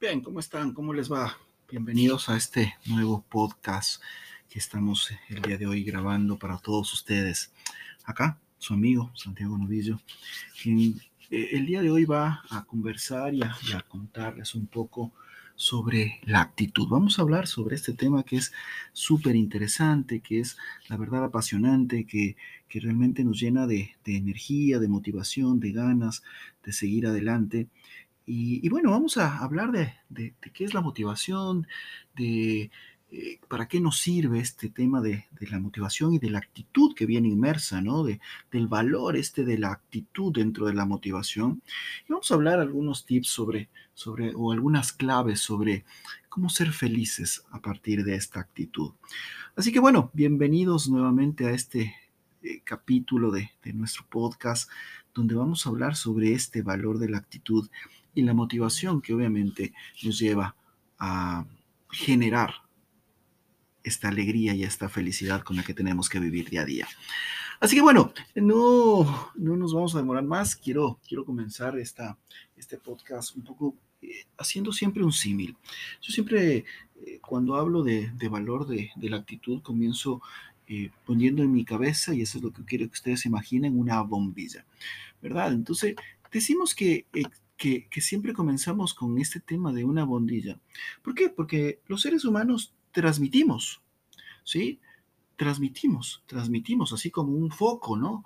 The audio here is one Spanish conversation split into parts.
Bien, ¿cómo están? ¿Cómo les va? Bienvenidos a este nuevo podcast que estamos el día de hoy grabando para todos ustedes. Acá, su amigo Santiago Novillo, quien eh, el día de hoy va a conversar y a, contarles un poco sobre la actitud. Vamos a hablar sobre este tema que es súper interesante, que es la verdad apasionante, que, que realmente nos llena de, de, energía, de motivación, de ganas de seguir adelante. Y, bueno, vamos a hablar de, de, de, qué es la motivación, de eh, para qué nos sirve este tema de, la motivación y de la actitud que viene inmersa, ¿no? De, del valor este de la actitud dentro de la motivación. Y vamos a hablar algunos tips sobre, sobre, o algunas claves sobre cómo ser felices a partir de esta actitud. Así que bueno, bienvenidos nuevamente a este eh, capítulo de, de nuestro podcast, donde vamos a hablar sobre este valor de la actitud y la motivación que obviamente nos lleva a generar esta alegría y esta felicidad con la que tenemos que vivir día a día. Así que bueno, no, no nos vamos a demorar más. Quiero, quiero comenzar esta, este podcast un poco eh, haciendo siempre un símil. Yo siempre, eh, cuando hablo de, de valor de, de, la actitud, comienzo eh, poniendo en mi cabeza, y eso es lo que quiero que ustedes imaginen, una bombilla, ¿verdad? Entonces, decimos que que, siempre comenzamos con este tema de una bombilla. ¿Por qué? Porque los seres humanos transmitimos, ¿sí? Transmitimos, transmitimos, así como un foco, ¿no?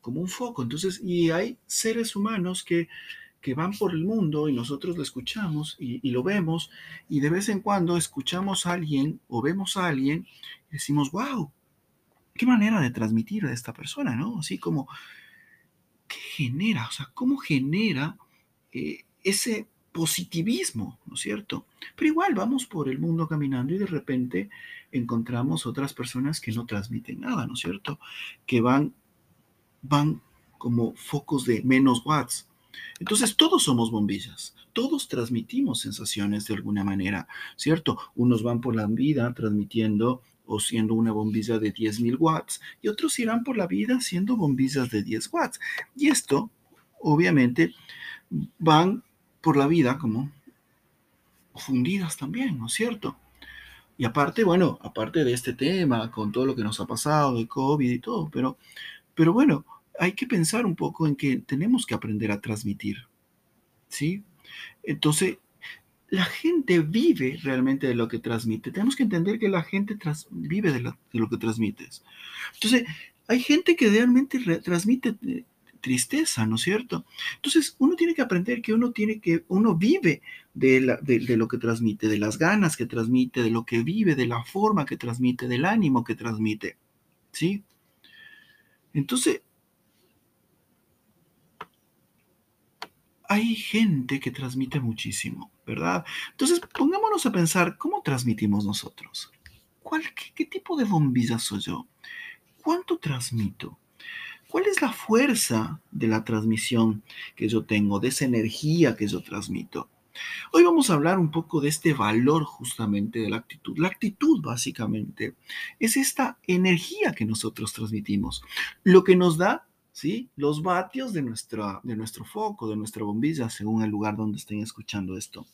Como un foco. Entonces, y hay seres humanos que, que van por el mundo y nosotros lo escuchamos y, y, lo vemos y de vez en cuando escuchamos a alguien o vemos a alguien y decimos, wow, qué manera de transmitir a esta persona, ¿no? Así como, ¿qué genera? O sea, ¿cómo genera eh, ese positivismo, ¿no es cierto? Pero igual vamos por el mundo caminando y de repente encontramos otras personas que no transmiten nada, ¿no es cierto? Que van, van como focos de menos watts. Entonces todos somos bombillas, todos transmitimos sensaciones de alguna manera, ¿cierto? Unos van por la vida transmitiendo o siendo una bombilla de 10.000 watts y otros irán por la vida siendo bombillas de 10 watts. Y esto, obviamente, van por la vida como fundidas también, ¿no es cierto? Y aparte, bueno, aparte de este tema, con todo lo que nos ha pasado, de COVID y todo, pero, pero bueno, hay que pensar un poco en que tenemos que aprender a transmitir, ¿sí? Entonces, la gente vive realmente de lo que transmite. Tenemos que entender que la gente vive de, de, lo que transmites. Entonces, hay gente que realmente transmite eh, tristeza, ¿no es cierto? Entonces, uno tiene que aprender que uno tiene que, uno vive de, lo que transmite, de las ganas que transmite, de lo que vive, de la forma que transmite, del ánimo que transmite, ¿sí? Entonces, hay gente que transmite muchísimo, ¿verdad? Entonces, pongámonos a pensar, ¿cómo transmitimos nosotros? ¿Cuál, qué, qué tipo de bombilla soy yo? ¿Cuánto transmito? ¿Cuál es la fuerza de la transmisión que yo tengo, de esa energía que yo transmito? Hoy vamos a hablar un poco de este valor justamente de la actitud. La actitud básicamente es esta energía que nosotros transmitimos, lo que nos da ¿sí? los vatios de, nuestra, de nuestro foco, de nuestra bombilla, según el lugar donde estén escuchando esto.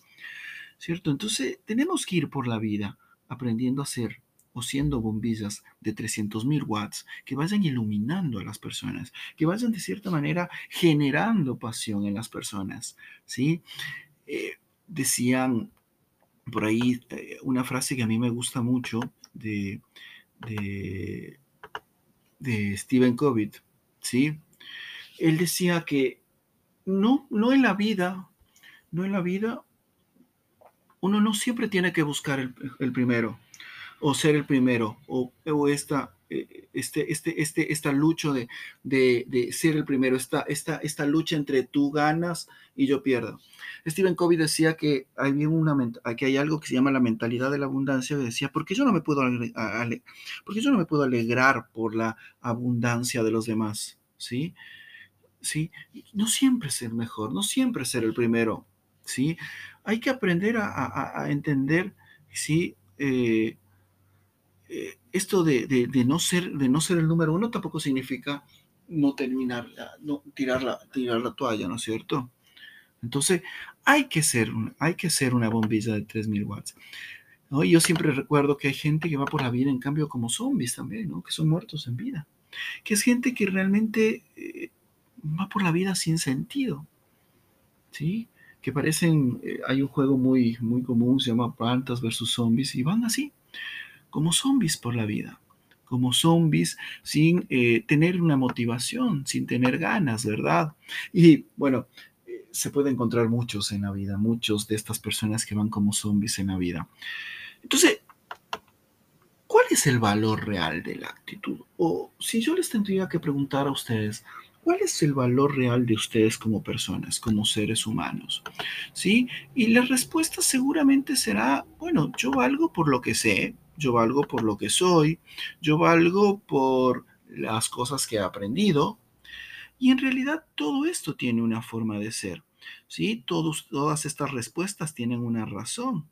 ¿Cierto? Entonces tenemos que ir por la vida aprendiendo a ser o siendo bombillas de 300.000 watts que vayan iluminando a las personas, que vayan de cierta manera generando pasión en las personas, ¿sí? Eh, decían por ahí eh, una frase que a mí me gusta mucho de, de, de Stephen Covey, ¿sí? Él decía que no, no en la vida, no en la vida, uno no siempre tiene que buscar el, el primero, o ser el primero, o, esta, eh, este, este, este, esta lucha de, de, ser el primero, esta, esta, esta lucha entre tú ganas y yo pierdo. Stephen Covey decía que hay, una, hay algo que se llama la mentalidad de la abundancia, que decía, ¿por qué yo no me puedo, ¿por qué yo no me puedo alegrar por la abundancia de los demás? ¿Sí? ¿Sí? No siempre ser mejor, no siempre ser el primero, ¿sí? Hay que aprender a entender, ¿sí? Eh, eh, esto de, de, de, no ser, de no ser el número uno tampoco significa no terminar, no tirar la, tirar la toalla, ¿no es cierto? Entonces, hay que ser, hay que ser una bombilla de 3000 watts. ¿no? yo siempre recuerdo que hay gente que va por la vida, en cambio, como zombies también, ¿no? que son muertos en vida. Que es gente que realmente eh, va por la vida sin sentido. ¿Sí? Que parecen, eh, hay un juego muy, muy común, se llama Plantas versus Zombies, y van así, como zombies por la vida como zombies sin eh, tener una motivación, sin tener ganas, ¿verdad? Y bueno, se puede encontrar muchos en la vida, muchos de estas personas que van como zombies en la vida. Entonces, ¿cuál es el valor real de la actitud? O si yo les tendría que preguntar a ustedes, ¿cuál es el valor real de ustedes como personas, como seres humanos? ¿Sí? Y la respuesta seguramente será, bueno, yo valgo por lo que sé, yo valgo por lo que soy, yo valgo por las cosas que he aprendido. Y en realidad todo esto tiene una forma de ser. ¿sí? todas estas respuestas tienen una razón.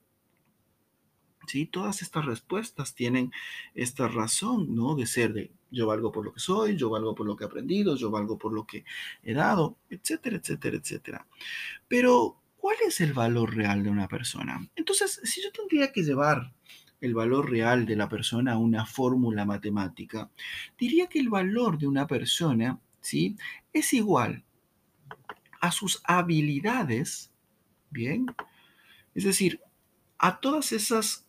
¿sí? Todas estas respuestas tienen esta razón, ¿no? De ser de yo valgo por lo que soy, yo valgo por lo que he aprendido, yo valgo por lo que he dado, etcétera, etcétera, etcétera. Pero, ¿cuál es el valor real de una persona? Entonces, si yo tendría que llevar el valor real de la persona a una fórmula matemática, diría que el valor de una persona, ¿sí? Es igual a sus habilidades, ¿bien? Es decir, a todas esas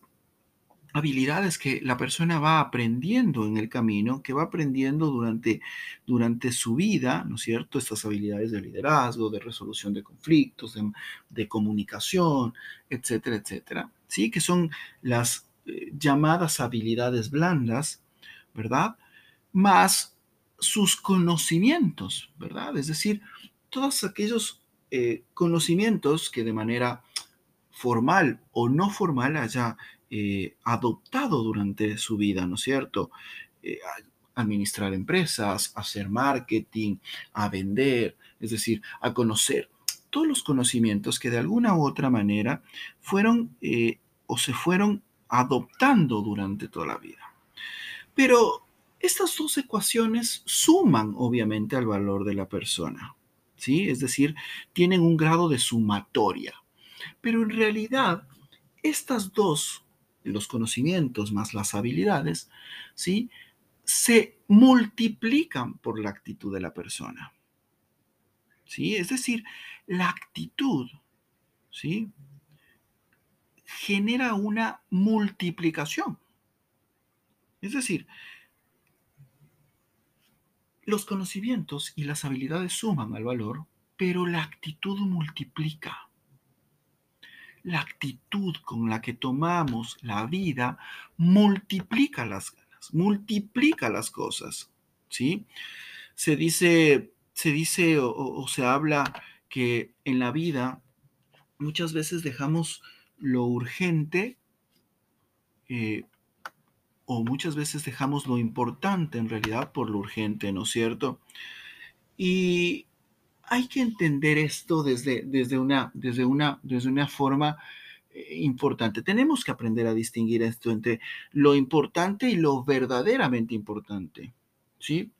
habilidades que la persona va aprendiendo en el camino, que va aprendiendo durante, durante su vida, ¿no es cierto? Estas habilidades de liderazgo, de resolución de conflictos, de, comunicación, etcétera, etcétera, ¿sí? Que son las llamadas habilidades blandas, ¿verdad? Más sus conocimientos, ¿verdad? Es decir, todos aquellos eh, conocimientos que de manera formal o no formal haya eh, adoptado durante su vida, ¿no es cierto? Eh, administrar empresas, hacer marketing, a vender, es decir, a conocer todos los conocimientos que de alguna u otra manera fueron o se fueron adoptando durante toda la vida. Pero estas dos ecuaciones suman obviamente al valor de la persona. ¿sí? Es decir, tienen un grado de sumatoria. Pero en realidad, estas dos, los conocimientos más las habilidades, ¿sí? Se multiplican por la actitud de la persona. ¿Sí? Es decir, la actitud, ¿sí? Genera una multiplicación. Es decir, los conocimientos y las habilidades suman al valor, pero la actitud multiplica. La actitud con la que tomamos la vida multiplica las ganas, multiplica las cosas. ¿sí? Se dice, se dice o, se habla que en la vida muchas veces dejamos lo urgente eh, o muchas veces dejamos lo importante en realidad por lo urgente, ¿no es cierto? Y hay que entender esto desde, desde, una, desde, una, desde una forma eh, importante. Tenemos que aprender a distinguir esto entre lo importante y lo verdaderamente importante, ¿sí?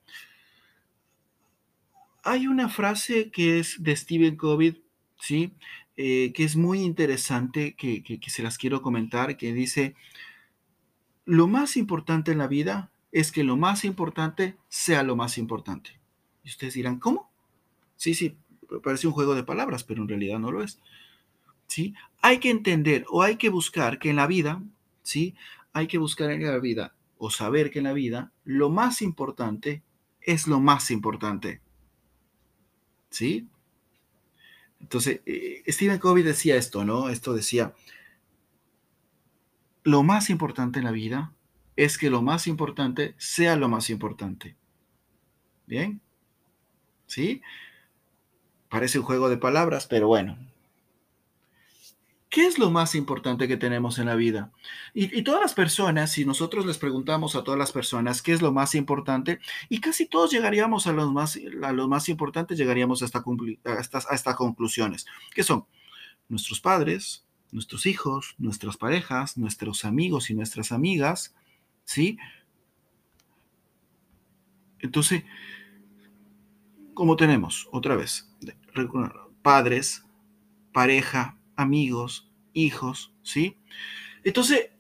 Hay una frase que es de Stephen Covey, ¿sí? Eh, que es muy interesante, que, que se las quiero comentar, que dice, lo más importante en la vida es que lo más importante sea lo más importante. Y ustedes dirán, ¿cómo? Sí, sí, parece un juego de palabras, pero en realidad no lo es. ¿Sí? Hay que entender o hay que buscar que en la vida, ¿sí? Hay que buscar en la vida o saber que en la vida lo más importante es lo más importante. ¿Sí? Entonces, eh, Stephen Covey decía esto, ¿no? Esto decía, lo más importante en la vida es que lo más importante sea lo más importante. ¿Bien? ¿Sí? Parece un juego de palabras, pero bueno. ¿Qué es lo más importante que tenemos en la vida? Y, todas las personas, si nosotros les preguntamos a todas las personas qué es lo más importante, y casi todos llegaríamos a los más, a lo más importante, llegaríamos a estas conclusiones, que son nuestros padres, nuestros hijos, nuestras parejas, nuestros amigos y nuestras amigas, ¿sí? Entonces, como tenemos, otra vez, padres, pareja, amigos, hijos, ¿sí? Entonces,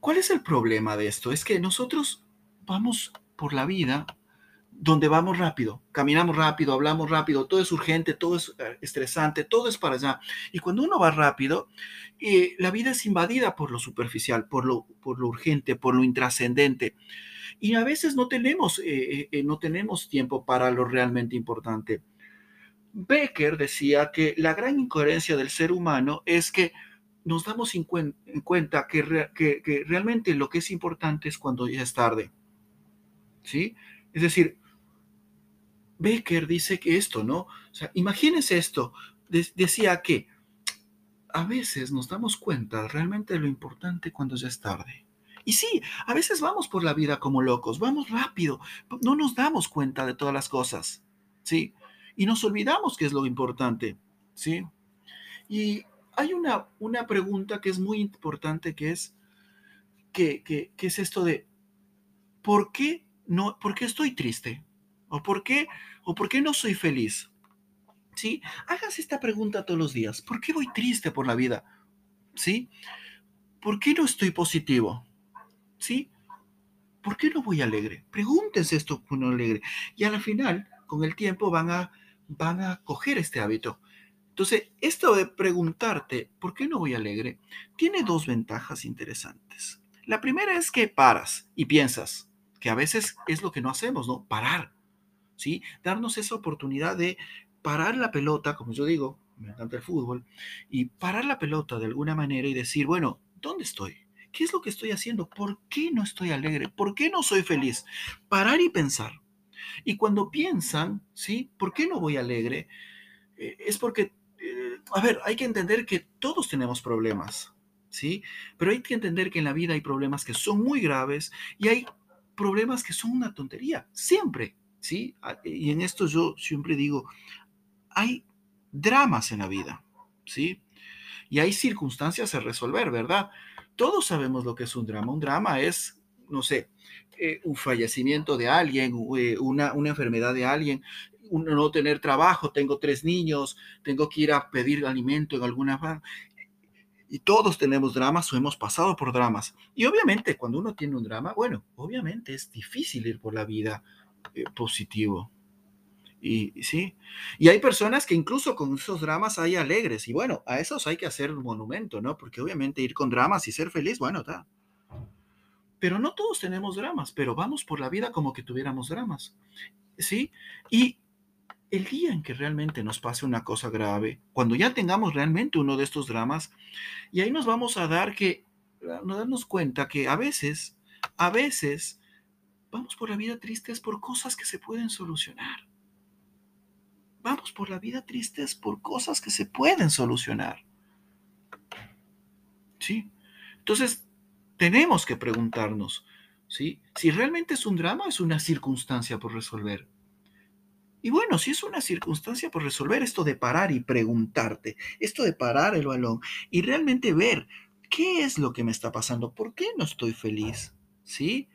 ¿cuál es el problema de esto? Es que nosotros vamos por la vida donde vamos rápido, caminamos rápido, hablamos rápido, todo es urgente, todo es eh, estresante, todo es para allá. Y cuando uno va rápido, eh, la vida es invadida por lo superficial, por lo, por lo urgente, por lo intrascendente. Y a veces no tenemos, eh, no tenemos tiempo para lo realmente importante. Becker decía que la gran incoherencia del ser humano es que nos damos en, cuenta que, que, que realmente lo que es importante es cuando ya es tarde. ¿Sí? Es decir, Becker dice que esto, ¿no? O sea, imagínense esto. decía que a veces nos damos cuenta realmente de lo importante cuando ya es tarde. Y sí, a veces vamos por la vida como locos, vamos rápido, no nos damos cuenta de todas las cosas, ¿sí? Y nos olvidamos qué es lo importante, ¿sí? Y hay una, una pregunta que es muy importante, que es, que, que, que es esto de, ¿por qué, no, ¿por qué estoy triste? ¿O por qué, o por qué no soy feliz? ¿Sí? Hagas esta pregunta todos los días. ¿Por qué voy triste por la vida? ¿Sí? ¿Por qué no estoy positivo? ¿Sí? ¿Por qué no voy alegre? Pregúntense esto con alegre. Y a la final, con el tiempo, van a, van a coger este hábito. Entonces, esto de preguntarte, ¿por qué no voy alegre? Tiene dos ventajas interesantes. La primera es que paras y piensas, que a veces es lo que no hacemos, ¿no? Parar. ¿sí? Darnos esa oportunidad de parar la pelota, como yo digo, me encanta el fútbol, y parar la pelota de alguna manera y decir, bueno, ¿dónde estoy? ¿Qué es lo que estoy haciendo? ¿Por qué no estoy alegre? ¿Por qué no soy feliz? Parar y pensar. Y cuando piensan, ¿sí? ¿Por qué no voy alegre? Eh, es porque, eh, a ver, hay que entender que todos tenemos problemas, ¿sí? Pero hay que entender que en la vida hay problemas que son muy graves y hay problemas que son una tontería, siempre. ¿sí? Y en esto yo siempre digo, hay dramas en la vida, ¿sí? Y hay circunstancias a resolver, ¿verdad? Todos sabemos lo que es un drama. Un drama es, no sé, eh, un fallecimiento de alguien, eh, una, una enfermedad de alguien, no tener trabajo, tengo tres niños, tengo que ir a pedir alimento en alguna y todos tenemos dramas o hemos pasado por dramas. Y obviamente cuando uno tiene un drama, bueno, obviamente es difícil ir por la vida eh, positivo. Y sí, y hay personas que incluso con esos dramas hay alegres, y bueno, a esos hay que hacer un monumento, ¿no? Porque obviamente ir con dramas y ser feliz, bueno, está. Pero no todos tenemos dramas, pero vamos por la vida como que tuviéramos dramas, ¿sí? Y el día en que realmente nos pase una cosa grave, cuando ya tengamos realmente uno de estos dramas, y ahí nos vamos a dar que, nos darnos cuenta que a veces, a veces, Vamos por la vida tristes por cosas que se pueden solucionar. Vamos por la vida tristes por cosas que se pueden solucionar. ¿Sí? Entonces, tenemos que preguntarnos, ¿sí? Si realmente es un drama, es una circunstancia por resolver. Y bueno, si es una circunstancia por resolver, esto de parar y preguntarte, esto de parar el balón y realmente ver qué es lo que me está pasando, por qué no estoy feliz, ¿sí?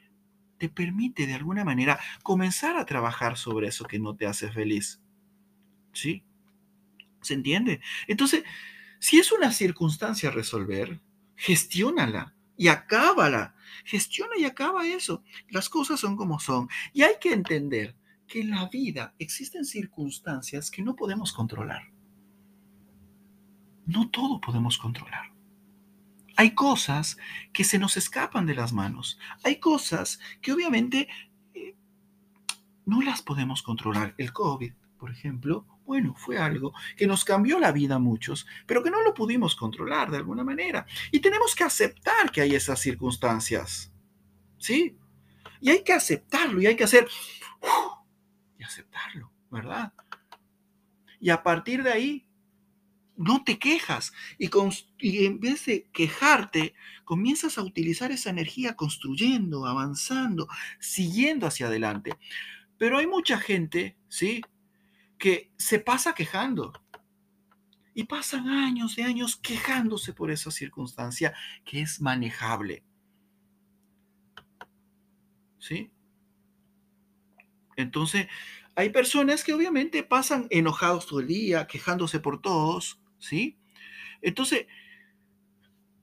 te permite de alguna manera comenzar a trabajar sobre eso que no te hace feliz. ¿Sí? ¿Se entiende? Entonces, si es una circunstancia resolver, gestiónala y acábala. Gestiona y acaba eso. Las cosas son como son. Y hay que entender que en la vida existen circunstancias que no podemos controlar. No todo podemos controlar. Hay cosas que se nos escapan de las manos. Hay cosas que obviamente eh, no las podemos controlar. El COVID, por ejemplo, bueno, fue algo que nos cambió la vida a muchos, pero que no lo pudimos controlar de alguna manera. Y tenemos que aceptar que hay esas circunstancias. ¿Sí? Y hay que aceptarlo y hay que hacer... y aceptarlo, ¿verdad? Y a partir de ahí no te quejas y, en vez de quejarte, comienzas a utilizar esa energía construyendo, avanzando, siguiendo hacia adelante. Pero hay mucha gente, ¿sí? Que se pasa quejando. Y pasan años de años quejándose por esa circunstancia que es manejable. ¿Sí? Entonces, hay personas que obviamente pasan enojados todo el día, quejándose por todos, ¿sí? Entonces,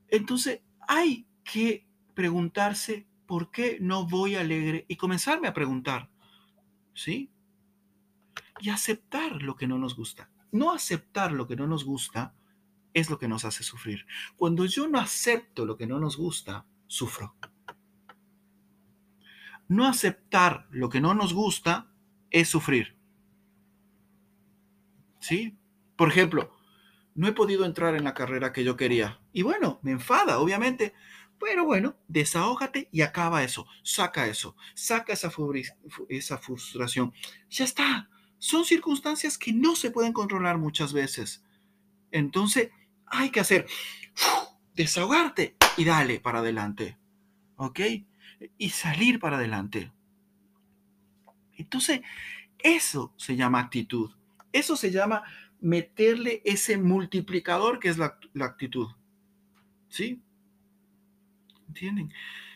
entonces hay que preguntarse por qué no voy alegre y comenzarme a preguntar, ¿sí? Y aceptar lo que no nos gusta. No aceptar lo que no nos gusta es lo que nos hace sufrir. Cuando yo no acepto lo que no nos gusta, sufro. No aceptar lo que no nos gusta es sufrir. ¿Sí? Por ejemplo, no he podido entrar en la carrera que yo quería. Y bueno, me enfada, obviamente. Pero bueno, desahógate y acaba eso. Saca eso. Saca esa, esa frustración. Ya está. Son circunstancias que no se pueden controlar muchas veces. Entonces, hay que hacer desahogarte y dale para adelante. ¿Ok? Y salir para adelante. Entonces, eso se llama actitud. Eso se llama meterle ese multiplicador que es la, actitud. ¿Sí? ¿Entienden?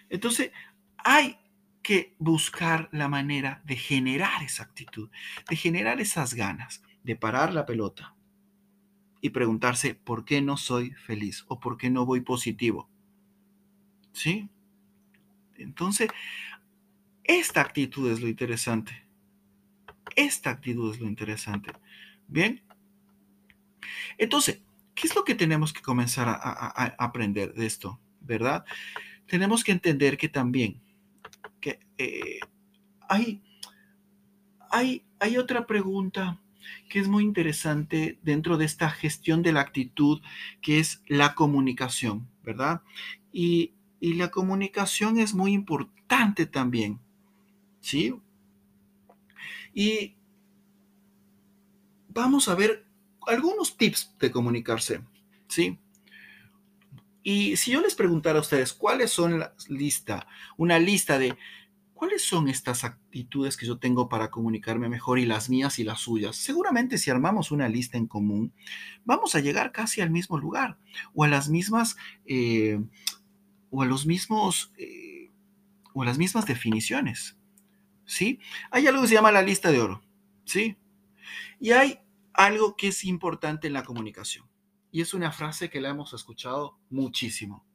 Entonces, hay que buscar la manera de generar esa actitud, de generar esas ganas, de parar la pelota y preguntarse por qué no soy feliz o por qué no voy positivo. ¿Sí? Entonces, esta actitud es lo interesante. Esta actitud es lo interesante. Bien, entonces, ¿qué es lo que tenemos que comenzar a, aprender de esto? ¿Verdad? Tenemos que entender que también que, eh, hay, hay, hay otra pregunta que es muy interesante dentro de esta gestión de la actitud, que es la comunicación, ¿verdad? Y, y la comunicación es muy importante también, ¿sí? Y vamos a ver algunos tips de comunicarse, ¿sí? Y si yo les preguntara a ustedes cuáles son la lista, una lista de cuáles son estas actitudes que yo tengo para comunicarme mejor y las mías y las suyas, seguramente si armamos una lista en común, vamos a llegar casi al mismo lugar o a las mismas eh, o a los mismos eh, o las mismas definiciones, ¿sí? Hay algo que se llama la lista de oro, ¿sí? Y hay algo que es importante en la comunicación. Y es una frase que la hemos escuchado muchísimo,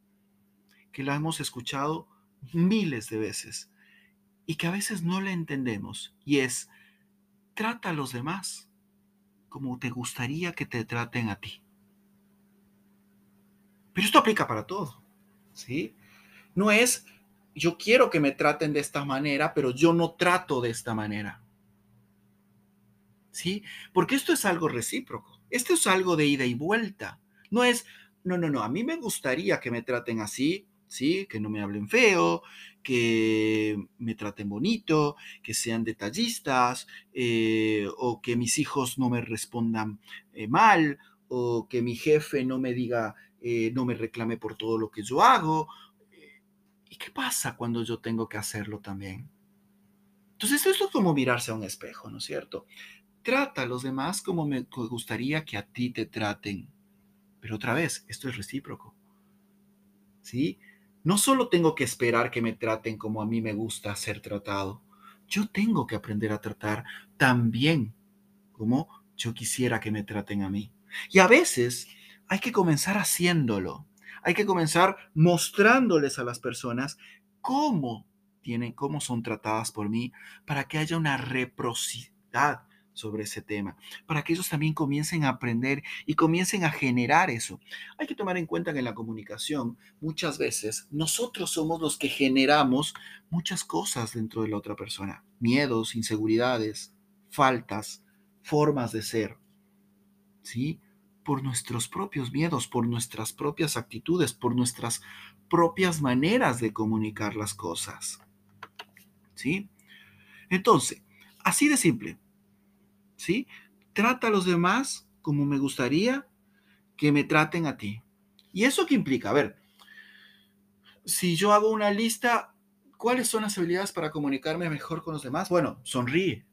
que la hemos escuchado miles de veces y que a veces no la entendemos. Y es, trata a los demás como te gustaría que te traten a ti. Pero esto aplica para todo, ¿sí? No es, yo quiero que me traten de esta manera, pero yo no trato de esta manera. ¿sí? Porque esto es algo recíproco, esto es algo de ida y vuelta. No es, no, no, no, a mí me gustaría que me traten así, ¿sí? Que no me hablen feo, que me traten bonito, que sean detallistas, eh, o que mis hijos no me respondan eh, mal, o que mi jefe no me diga, eh, no me reclame por todo lo que yo hago. ¿Y qué pasa cuando yo tengo que hacerlo también? Entonces, esto es como mirarse a un espejo, ¿no es cierto? Trata a los demás como me gustaría que a ti te traten. Pero otra vez, esto es recíproco. ¿Sí? No solo tengo que esperar que me traten como a mí me gusta ser tratado. Yo tengo que aprender a tratar también como yo quisiera que me traten a mí. Y a veces hay que comenzar haciéndolo. Hay que comenzar mostrándoles a las personas cómo tienen, cómo son tratadas por mí, para que haya una reciprocidad sobre ese tema, para que ellos también comiencen a aprender y comiencen a generar eso. Hay que tomar en cuenta que en la comunicación muchas veces nosotros somos los que generamos muchas cosas dentro de la otra persona, miedos, inseguridades, faltas, formas de ser, ¿sí? Por nuestros propios miedos, por nuestras propias actitudes, por nuestras propias maneras de comunicar las cosas, ¿sí? Entonces, así de simple, ¿sí? Trata a los demás como me gustaría que me traten a ti. ¿Y eso qué implica? A ver, si yo hago una lista, ¿cuáles son las habilidades para comunicarme mejor con los demás? Bueno, sonríe,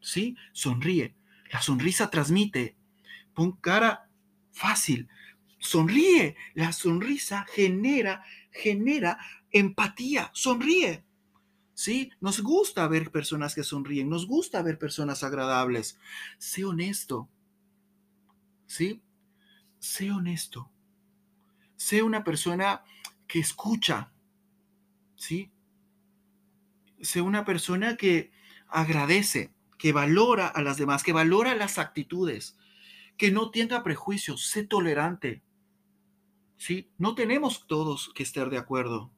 ¿sí? Sonríe. La sonrisa transmite. Pon cara fácil. Sonríe. La sonrisa genera, genera empatía. Sonríe. ¿sí? Nos gusta ver personas que sonríen, nos gusta ver personas agradables. Sé honesto, ¿sí? sé honesto. Sé una persona que escucha, ¿sí? Sé una persona que agradece, que valora a las demás, que valora las actitudes, que no tenga prejuicios, sé tolerante. ¿Sí? No tenemos todos que estar de acuerdo.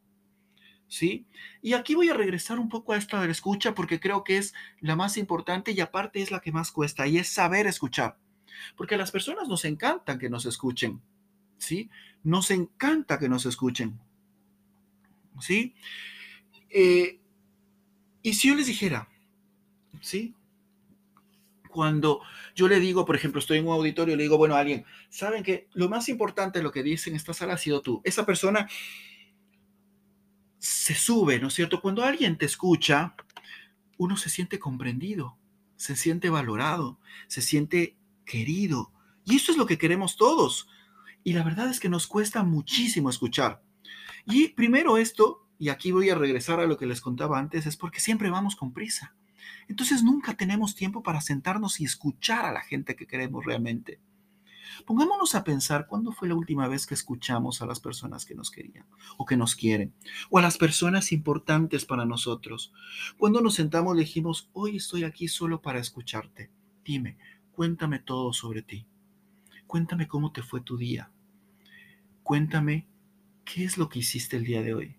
¿Sí? Y aquí voy a regresar un poco a esta de la escucha porque creo que es la más importante y aparte es la que más cuesta y es saber escuchar. Porque a las personas nos encanta que nos escuchen. ¿Sí? Nos encanta que nos escuchen. ¿Sí? Eh, y si yo les dijera, ¿sí? Cuando yo le digo, por ejemplo, estoy en un auditorio y le digo, bueno, a alguien, saben que lo más importante de lo que dice en esta sala ha sido tú. Esa persona se sube, ¿no es cierto? Cuando alguien te escucha, uno se siente comprendido, se siente valorado, se siente querido. Y eso es lo que queremos todos. Y la verdad es que nos cuesta muchísimo escuchar. Y primero esto, y aquí voy a regresar a lo que les contaba antes, es porque siempre vamos con prisa. Entonces nunca tenemos tiempo para sentarnos y escuchar a la gente que queremos realmente. Pongámonos a pensar cuándo fue la última vez que escuchamos a las personas que nos querían o que nos quieren, o a las personas importantes para nosotros. Cuando nos sentamos dijimos, hoy estoy aquí solo para escucharte. Dime, cuéntame todo sobre ti. Cuéntame cómo te fue tu día. Cuéntame qué es lo que hiciste el día de hoy.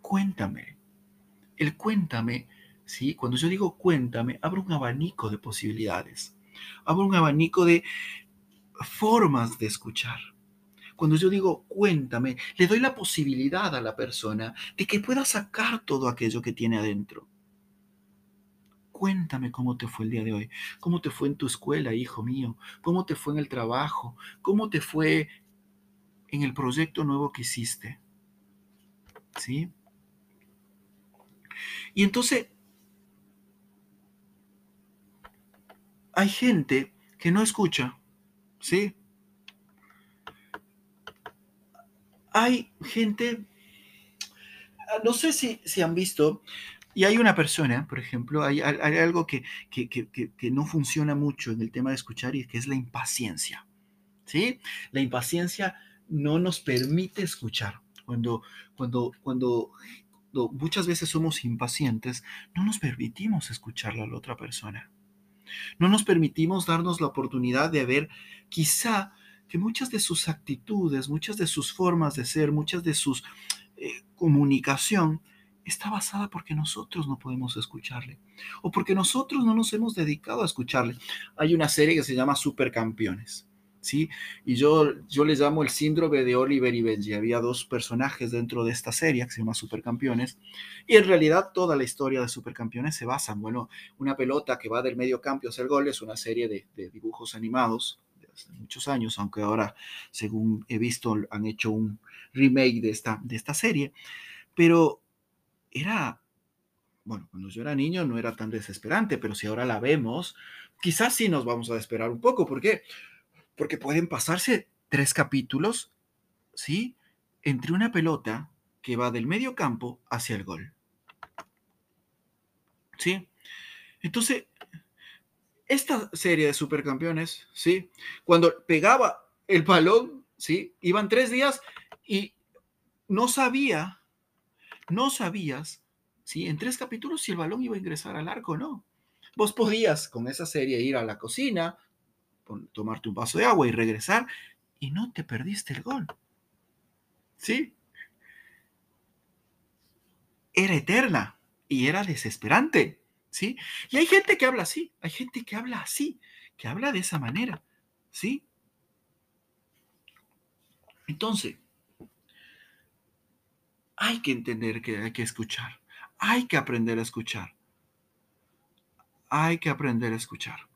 Cuéntame. El cuéntame ¿sí? Cuando yo digo cuéntame, abro un abanico de posibilidades, abro un abanico de formas de escuchar. Cuando yo digo cuéntame, le doy la posibilidad a la persona de que pueda sacar todo aquello que tiene adentro. Cuéntame cómo te fue el día de hoy, cómo te fue en tu escuela, hijo mío, cómo te fue en el trabajo, cómo te fue en el proyecto nuevo que hiciste. ¿Sí? Y entonces hay gente que no escucha, ¿sí? Hay gente, no sé si, si han visto, y hay una persona, por ejemplo, hay, algo que, que, no funciona mucho en el tema de escuchar y que es la impaciencia, ¿sí? La impaciencia no nos permite escuchar. Cuando, cuando, cuando, muchas veces somos impacientes, no nos permitimos escuchar a la otra persona. No nos permitimos darnos la oportunidad de ver quizá que muchas de sus actitudes, muchas de sus formas de ser, muchas de sus eh, comunicación está basada porque nosotros no podemos escucharle o porque nosotros no nos hemos dedicado a escucharle. Hay una serie que se llama Supercampeones. ¿Sí? Y yo, yo les llamo el síndrome de Oliver y Benji. Había dos personajes dentro de esta serie que se llama Supercampeones. Y en realidad toda la historia de Supercampeones se basa en, bueno, una pelota que va del medio campo a hacer gol. Es una serie de, de dibujos animados de hace muchos años, aunque ahora, según he visto, han hecho un remake de esta, de esta serie. Pero era, bueno, cuando yo era niño no era tan desesperante, pero si ahora la vemos, quizás sí nos vamos a desesperar un poco. ¿Por qué? Porque pueden pasarse tres capítulos, ¿sí? Entre una pelota que va del medio campo hacia el gol. ¿Sí? Entonces, esta serie de supercampeones, ¿sí? Cuando pegaba el balón, ¿sí? Iban tres días y no sabía, no sabías, ¿sí? En tres capítulos si el balón iba a ingresar al arco o no. Vos podías con esa serie ir a la cocina, tomarte un vaso de agua y regresar y no te perdiste el gol. ¿Sí? Era eterna y era desesperante. ¿Sí? Y hay gente que habla así, hay gente que habla así, que habla de esa manera. ¿Sí? Entonces, hay que entender que hay que escuchar, hay que aprender a escuchar, hay que aprender a escuchar.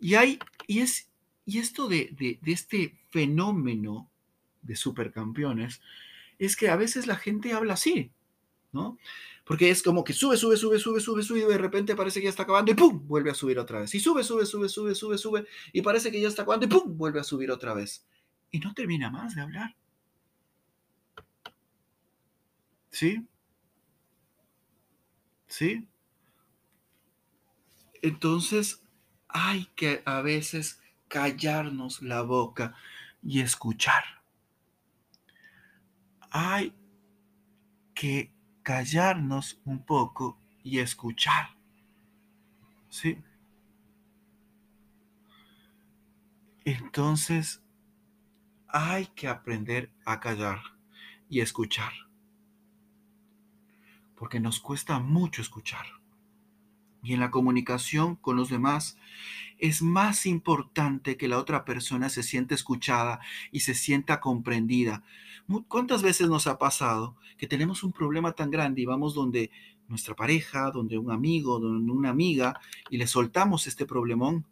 Y hay, y es y esto de, este fenómeno de supercampeones es que a veces la gente habla así, ¿no? Porque es como que sube, sube, sube, sube, sube, sube, y de repente parece que ya está acabando y ¡pum! vuelve a subir otra vez. Y sube, sube, sube, sube, sube, sube, y parece que ya está acabando y ¡pum! vuelve a subir otra vez. Y no termina más de hablar. ¿Sí? ¿Sí? Entonces, hay que a veces callarnos la boca y escuchar. Hay que callarnos un poco y escuchar. ¿Sí? Entonces, hay que aprender a callar y escuchar. Porque nos cuesta mucho escuchar. Y en la comunicación con los demás es más importante que la otra persona se sienta escuchada y se sienta comprendida. ¿Cuántas veces nos ha pasado que tenemos un problema tan grande y vamos donde nuestra pareja, donde un amigo, donde una amiga y le soltamos este problemón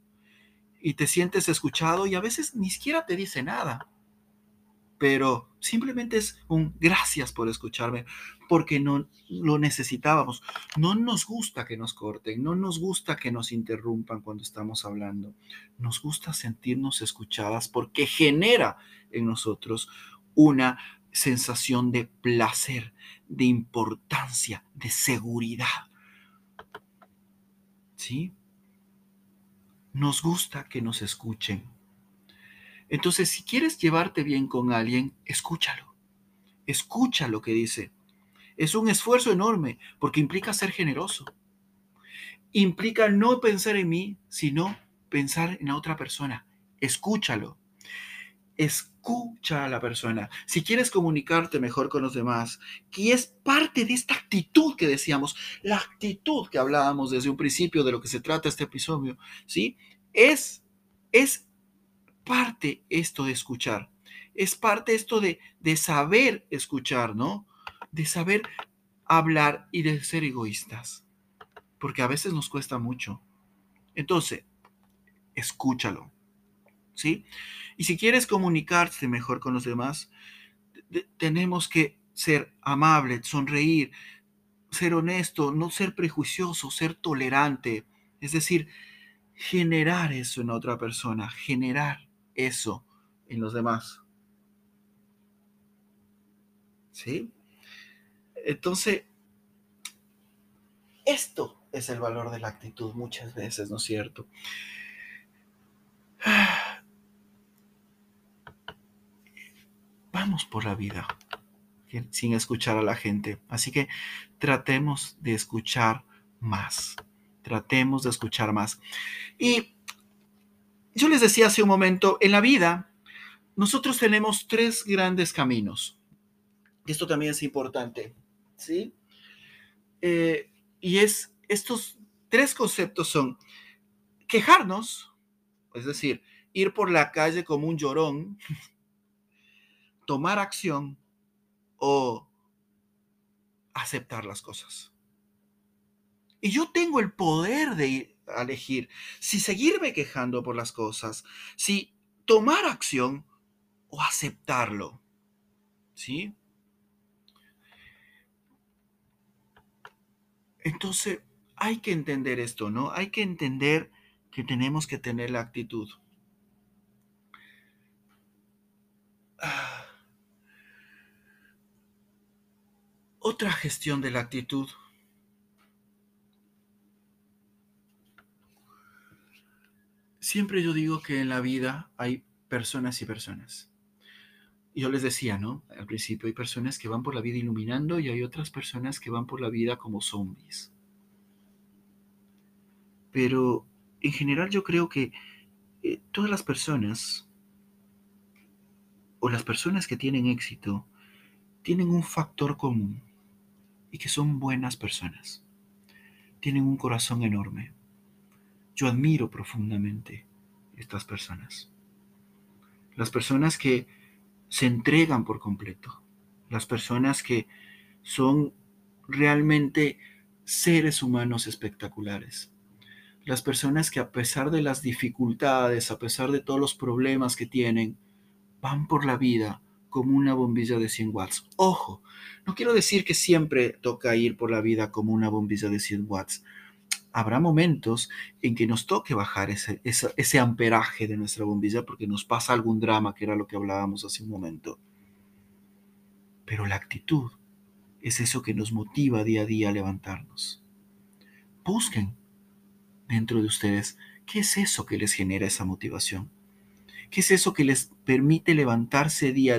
y te sientes escuchado y a veces ni siquiera te dice nada? Pero simplemente es un gracias por escucharme, porque no lo necesitábamos. No nos gusta que nos corten, no nos gusta que nos interrumpan cuando estamos hablando. Nos gusta sentirnos escuchadas porque genera en nosotros una sensación de placer, de importancia, de seguridad. ¿Sí? Nos gusta que nos escuchen. Entonces, si quieres llevarte bien con alguien, escúchalo. Escucha lo que dice. Es un esfuerzo enorme porque implica ser generoso. Implica no pensar en mí, sino pensar en la otra persona. Escúchalo. Escucha a la persona. Si quieres comunicarte mejor con los demás, que es parte de esta actitud que decíamos, la actitud que hablábamos desde un principio de lo que se trata este episodio, ¿sí? Es, es parte esto de escuchar. Es parte esto de, de saber escuchar, ¿no? De saber hablar y de ser egoístas. Porque a veces nos cuesta mucho. Entonces, escúchalo. ¿Sí? Y si quieres comunicarte mejor con los demás, tenemos que ser amable, sonreír, ser honesto, no ser prejuicioso, ser tolerante. Es decir, generar eso en otra persona, generar eso en los demás. ¿Sí? Entonces, esto es el valor de la actitud muchas veces, ¿no es cierto? Vamos por la vida sin escuchar a la gente. Así que tratemos de escuchar más. Tratemos de escuchar más. Y yo les decía hace un momento, en la vida nosotros tenemos tres grandes caminos. Esto también es importante, ¿sí? Eh, y es, estos tres conceptos son quejarnos, es decir, ir por la calle como un llorón, tomar acción o aceptar las cosas. Y yo tengo el poder de elegir si seguirme quejando por las cosas, si tomar acción o aceptarlo. ¿Sí? Entonces, hay que entender esto, ¿no? Hay que entender que tenemos que tener la actitud. Ah. Otra gestión de la actitud siempre yo digo que en la vida hay personas y personas. Yo les decía, ¿no? Al principio hay personas que van por la vida iluminando y hay otras personas que van por la vida como zombies. Pero en general yo creo que eh, todas las personas o las personas que tienen éxito tienen un factor común y que son buenas personas. Tienen un corazón enorme yo admiro profundamente estas personas. Las personas que se entregan por completo. Las personas que son realmente seres humanos espectaculares. Las personas que a pesar de las dificultades, a pesar de todos los problemas que tienen, van por la vida como una bombilla de 100 watts. Ojo, no quiero decir que siempre toca ir por la vida como una bombilla de 100 watts habrá momentos en que nos toque bajar ese, amperaje de nuestra bombilla porque nos pasa algún drama, que era lo que hablábamos hace un momento. Pero la actitud es eso que nos motiva día a día a levantarnos. Busquen dentro de ustedes qué es eso que les genera esa motivación. ¿Qué es eso que les permite levantarse día a día?